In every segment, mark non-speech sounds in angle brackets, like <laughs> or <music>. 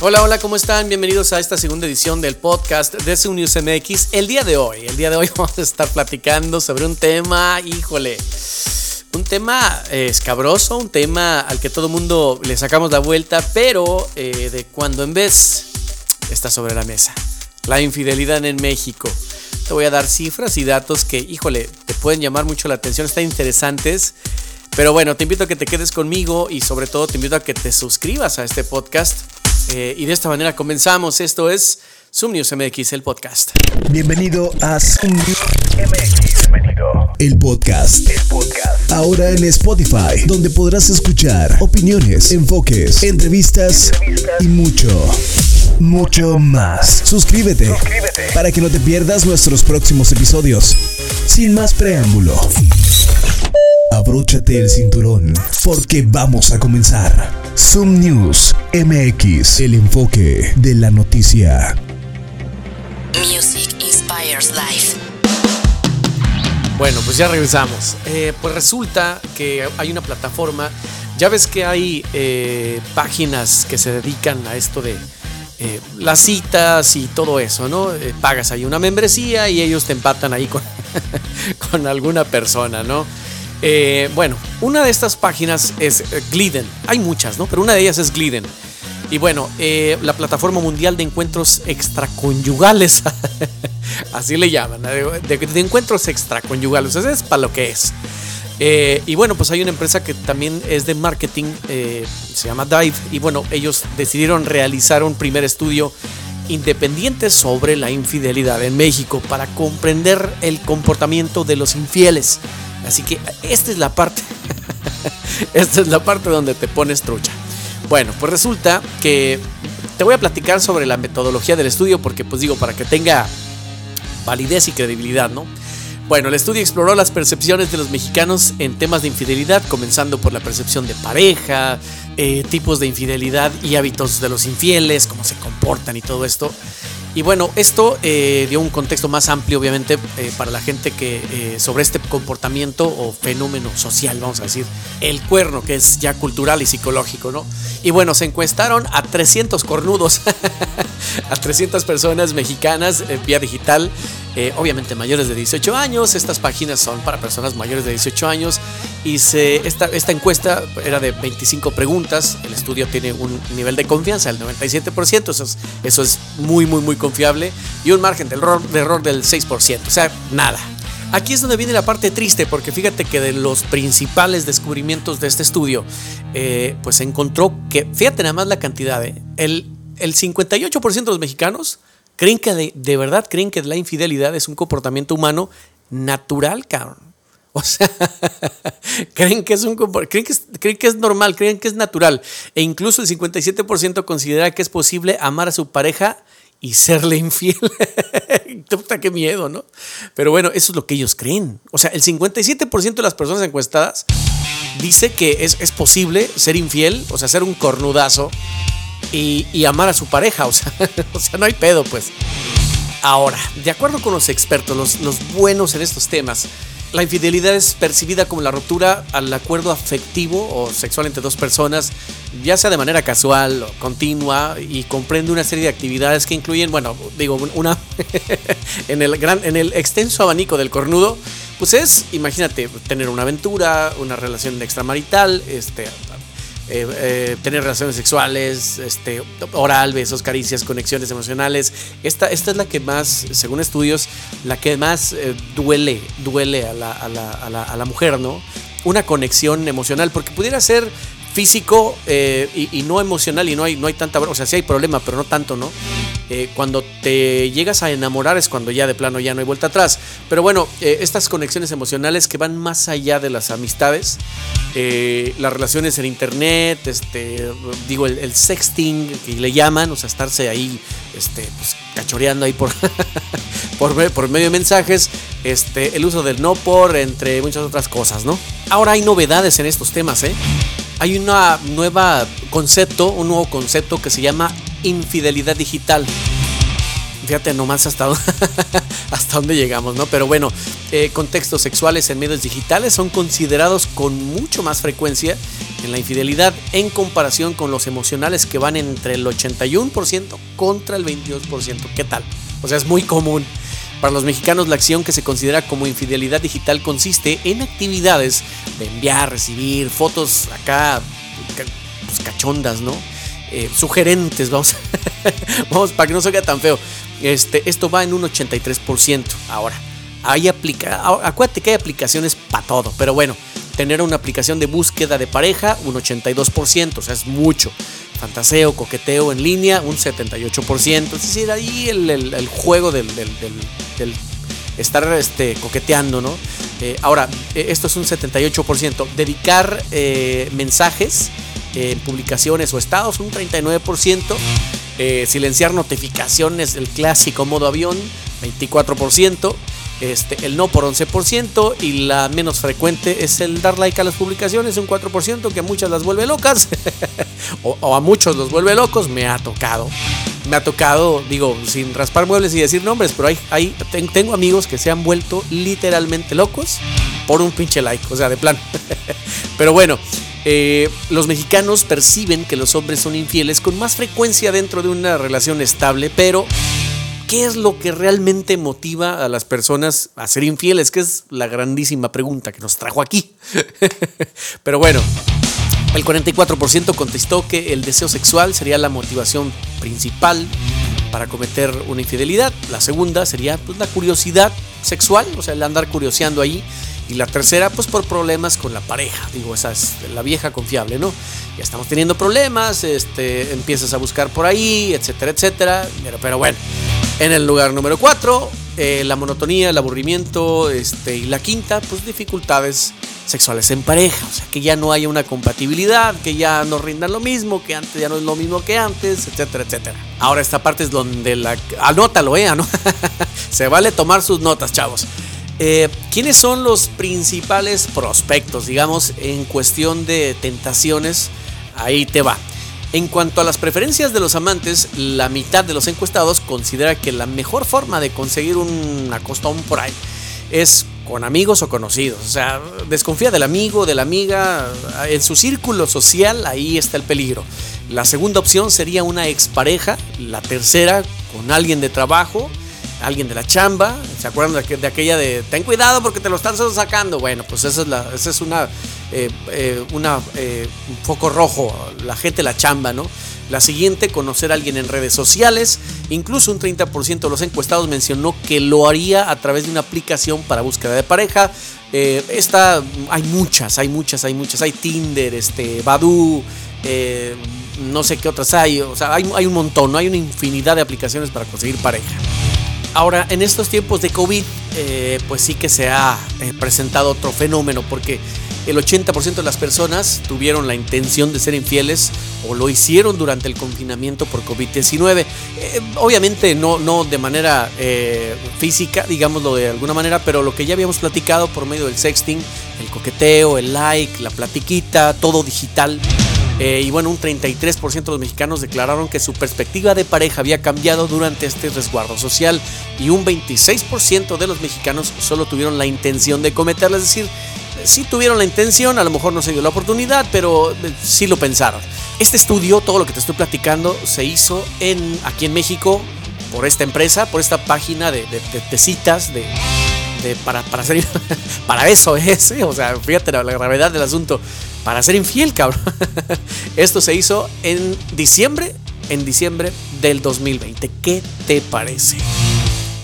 Hola, hola, ¿cómo están? Bienvenidos a esta segunda edición del podcast de Zoom News MX. El día de hoy, el día de hoy <laughs> vamos a estar platicando sobre un tema, híjole, un tema eh, escabroso, un tema al que todo mundo le sacamos la vuelta, pero eh, de cuando en vez está sobre la mesa. La infidelidad en México. Te voy a dar cifras y datos que, híjole, te pueden llamar mucho la atención, están interesantes. Pero bueno, te invito a que te quedes conmigo y sobre todo te invito a que te suscribas a este podcast eh, y de esta manera comenzamos. Esto es Zoom News MX, el podcast. Bienvenido a Zoom News MX. Bienvenido. El podcast. El podcast. Ahora en Spotify, donde podrás escuchar opiniones, enfoques, entrevistas, y mucho, mucho más. Suscríbete, Suscríbete para que no te pierdas nuestros próximos episodios. Sin más preámbulo. Abróchate el cinturón, porque vamos a comenzar. Zoom News MX, el enfoque de la noticia. Music Inspires Life. Bueno, pues ya regresamos. Eh, pues resulta que hay una plataforma. Ya ves que hay eh, páginas que se dedican a esto de eh, las citas y todo eso, ¿no? pagas ahí una membresía y ellos te empatan ahí con, <laughs> con alguna persona, ¿no? Eh, bueno, una de estas páginas es eh, Gliden. Hay muchas, ¿no? Pero una de ellas es Gliden. Y bueno, eh, la plataforma mundial de encuentros extraconyugales, <laughs> así le llaman, de, encuentros extraconyugales, sea, es para lo que es. y bueno, pues hay una empresa que también es de marketing, se llama Dive, y bueno, ellos decidieron realizar un primer estudio independiente sobre la infidelidad en México para comprender el comportamiento de los infieles. Así que esta es la parte. <laughs> esta es la parte donde te pones trucha. Bueno, pues resulta que te voy a platicar sobre la metodología del estudio porque pues digo, para que tenga validez y credibilidad, ¿no? Bueno, el estudio exploró las percepciones de los mexicanos en temas de infidelidad, comenzando por la percepción de pareja, eh, tipos de infidelidad y hábitos de los infieles, cómo se comportan y todo esto. Y bueno, esto eh, dio un contexto más amplio, obviamente, eh, para la gente que sobre este comportamiento o fenómeno social, vamos a decir, el cuerno, que es ya cultural y psicológico, ¿no? Y bueno, se encuestaron a 300 cornudos, <laughs> a 300 personas mexicanas vía digital, obviamente mayores de 18 años. Estas páginas son para personas mayores de 18 años y esta, esta encuesta era de 25 preguntas. El estudio tiene un nivel de confianza del 97%, eso es, eso es muy, muy, muy confiable y un margen de error, de error del 6%, o sea, nada. Aquí es donde viene la parte triste, porque fíjate que de los principales descubrimientos de este estudio, eh, pues encontró que, fíjate nada más la cantidad, eh, el, el 58% de los mexicanos creen que de, de, verdad creen que la infidelidad es un comportamiento humano natural, cabrón. <laughs> O sea, <laughs> creen que es un creen que es, creen que es normal, creen que es natural. E incluso el 57% considera que es posible amar a su pareja y serle infiel. <laughs> Puta, qué miedo, ¿no? Pero bueno, eso es lo que ellos creen. O sea, el 57% de las personas encuestadas dice que es, es, posible ser infiel, o sea, ser un cornudazo y, amar a su pareja. O sea, <laughs> o sea, no hay pedo, pues. Ahora, de acuerdo con los expertos, los, los buenos en estos temas, la infidelidad es percibida como la ruptura al acuerdo afectivo o sexual entre dos personas, ya sea de manera casual o continua, y comprende una serie de actividades que incluyen, bueno, digo, una <laughs> en el gran, en el extenso abanico del cornudo, pues es, imagínate, tener una aventura, una relación extramarital, este, eh, eh, tener relaciones sexuales, este, oral, besos, caricias, conexiones emocionales. Esta, esta es la que más, según estudios, la que más eh, duele, duele a la, a, la, a, la, a la, mujer, ¿no? Una conexión emocional, porque pudiera ser físico y, y, no emocional y no hay, no hay tanta, o sea, sí hay problema, pero no tanto, ¿no? Cuando te llegas a enamorar es cuando ya de plano ya no hay vuelta atrás. Pero bueno, eh, estas conexiones emocionales que van más allá de las amistades, eh, las relaciones en internet, este, digo, el, sexting que le llaman, o sea, estarse ahí este, pues, cachoreando ahí por, <laughs> por, medio de mensajes, este, el uso del no por, entre muchas otras cosas, ¿no? Ahora hay novedades en estos temas, ¿eh? Hay una nueva concepto, un nuevo concepto que se llama infidelidad digital. Fíjate nomás hasta <laughs> hasta dónde llegamos, ¿no? Pero bueno, eh, contextos sexuales en medios digitales son considerados con mucho más frecuencia en la infidelidad en comparación con los emocionales que van entre el 81% contra el 22%. ¿Qué tal? O sea, es muy común. Para los mexicanos la acción que se considera como infidelidad digital consiste en actividades de enviar, recibir fotos acá pues, cachondas, ¿no? Eh, sugerentes, vamos, <laughs> vamos, para que no se vea tan feo. Este, esto va en un 83%. Ahora, hay aplica, acuérdate que hay aplicaciones para todo, pero bueno, tener una aplicación de búsqueda de pareja, un 82%, o sea, es mucho fantaseo, coqueteo en línea, un 78%. Es decir, ahí el, juego del, estar este, coqueteando, ¿no? Eh, ahora, eh, esto es un 78%. Dedicar mensajes publicaciones o estados, un 39%. silenciar notificaciones, el clásico modo avión, 24%. Este, el no por 11% y la menos frecuente es el dar like a las publicaciones, un 4% que a muchas las vuelve locas <laughs> o, a muchos los vuelve locos, me ha tocado. Me ha tocado, digo, sin raspar muebles y decir nombres, pero hay, hay, tengo amigos que se han vuelto literalmente locos por un pinche like, o sea, de plan. <laughs> pero bueno, eh, los mexicanos perciben que los hombres son infieles con más frecuencia dentro de una relación estable, pero ¿Qué es lo que realmente motiva a las personas a ser infieles? Que es la grandísima pregunta que nos trajo aquí. <laughs> Pero bueno, el 44% contestó que el deseo sexual sería la motivación principal para cometer una infidelidad. La segunda sería pues, la curiosidad sexual, o sea, el andar curioseando ahí. Y la tercera, pues por problemas con la pareja. Digo, esa es la vieja confiable, ¿no? Ya estamos teniendo problemas, este, empiezas a buscar por ahí, etcétera, etcétera. Pero, pero bueno, en el lugar número 4, eh, la monotonía, el aburrimiento, este, y la quinta, pues dificultades sexuales en pareja, o sea, que ya no haya una compatibilidad, que ya no rindan lo mismo, que antes ya no es lo mismo que antes, etcétera, etcétera. Ahora esta parte es donde la... Anótalo, eh, ¿no? <laughs> Se vale tomar sus notas, chavos. Eh, ¿Quiénes son los principales prospectos, digamos, en cuestión de tentaciones? Ahí te va. En cuanto a las preferencias de los amantes, la mitad de los encuestados considera que la mejor forma de conseguir un acostón por ahí es con amigos o conocidos. O sea, desconfía del amigo, de la amiga, en su círculo social, ahí está el peligro. La segunda opción sería una expareja, la tercera con alguien de trabajo, alguien de la chamba. ¿Se acuerdan de, aquella de ten cuidado porque te lo están sacando? Bueno, pues esa es, la, esa es una eh, eh, una, eh, un foco rojo, la gente la chamba, ¿no? La siguiente, conocer a alguien en redes sociales. Incluso un 30% de los encuestados mencionó que lo haría a través de una aplicación para búsqueda de pareja. esta, hay muchas, hay muchas, hay muchas. Hay Tinder, este, Badu, no sé qué otras hay. O sea, hay, hay un montón, ¿no? Hay una infinidad de aplicaciones para conseguir pareja. Ahora, en estos tiempos de COVID, pues sí que se ha presentado otro fenómeno, porque el 80% de las personas tuvieron la intención de ser infieles o lo hicieron durante el confinamiento por COVID-19. Eh, obviamente no, no de manera eh, física, digámoslo de alguna manera, pero lo que ya habíamos platicado por medio del sexting, el coqueteo, el like, la platiquita, todo digital. Eh, y bueno, un 33% de los mexicanos declararon que su perspectiva de pareja había cambiado durante este resguardo social y un 26% de los mexicanos solo tuvieron la intención de cometerla, es decir, sí tuvieron la intención, a lo mejor no se dio la oportunidad, pero eh, sí lo pensaron. Este estudio, todo lo que te estoy platicando, se hizo en, aquí en México por esta empresa, por esta página de, citas, de, para, para, ser, <laughs> para eso es, o sea, fíjate la, gravedad del asunto, para ser infiel, cabrón. <laughs> Esto se hizo en diciembre, en diciembre del 2020. ¿Qué te parece?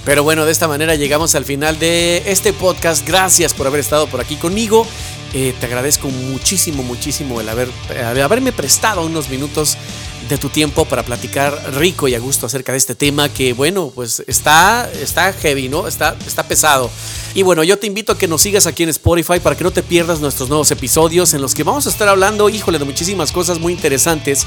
Pero bueno, de esta manera llegamos al final de este podcast. Gracias por haber estado por aquí conmigo. Eh, te agradezco muchísimo, muchísimo el haber, haberme prestado unos minutos de tu tiempo para platicar rico y a gusto acerca de este tema que, bueno, pues está, está heavy, ¿no? Está, está pesado. Y bueno, yo te invito a que nos sigas aquí en Spotify para que no te pierdas nuestros nuevos episodios en los que vamos a estar hablando, híjole, de muchísimas cosas muy interesantes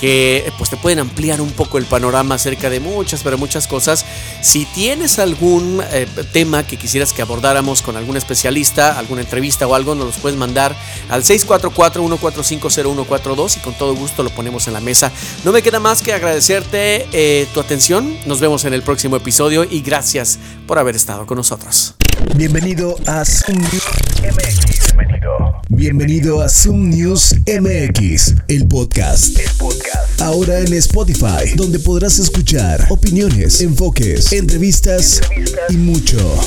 que pues te pueden ampliar un poco el panorama acerca de muchas, pero muchas cosas. Si tienes algún eh, tema que quisieras que abordáramos con algún especialista, alguna entrevista o algo, nos los puedes mandar al 644-1450142 y con todo gusto lo ponemos en la mesa. No me queda más que agradecerte eh, tu atención. Nos vemos en el próximo episodio y gracias por haber estado con nosotros. Bienvenido a MX. Bienvenido. a Zoom News MX, el podcast. El podcast. Ahora en Spotify, donde podrás escuchar opiniones, enfoques, entrevistas, y mucho,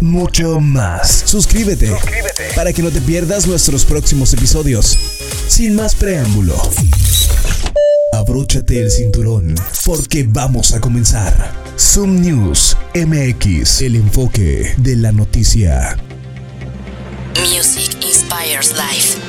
mucho más. Suscríbete, Suscríbete para que no te pierdas nuestros próximos episodios. Sin más preámbulo. Abróchate el cinturón, porque vamos a comenzar. Zoom News MX, el enfoque de la noticia. Music inspires life.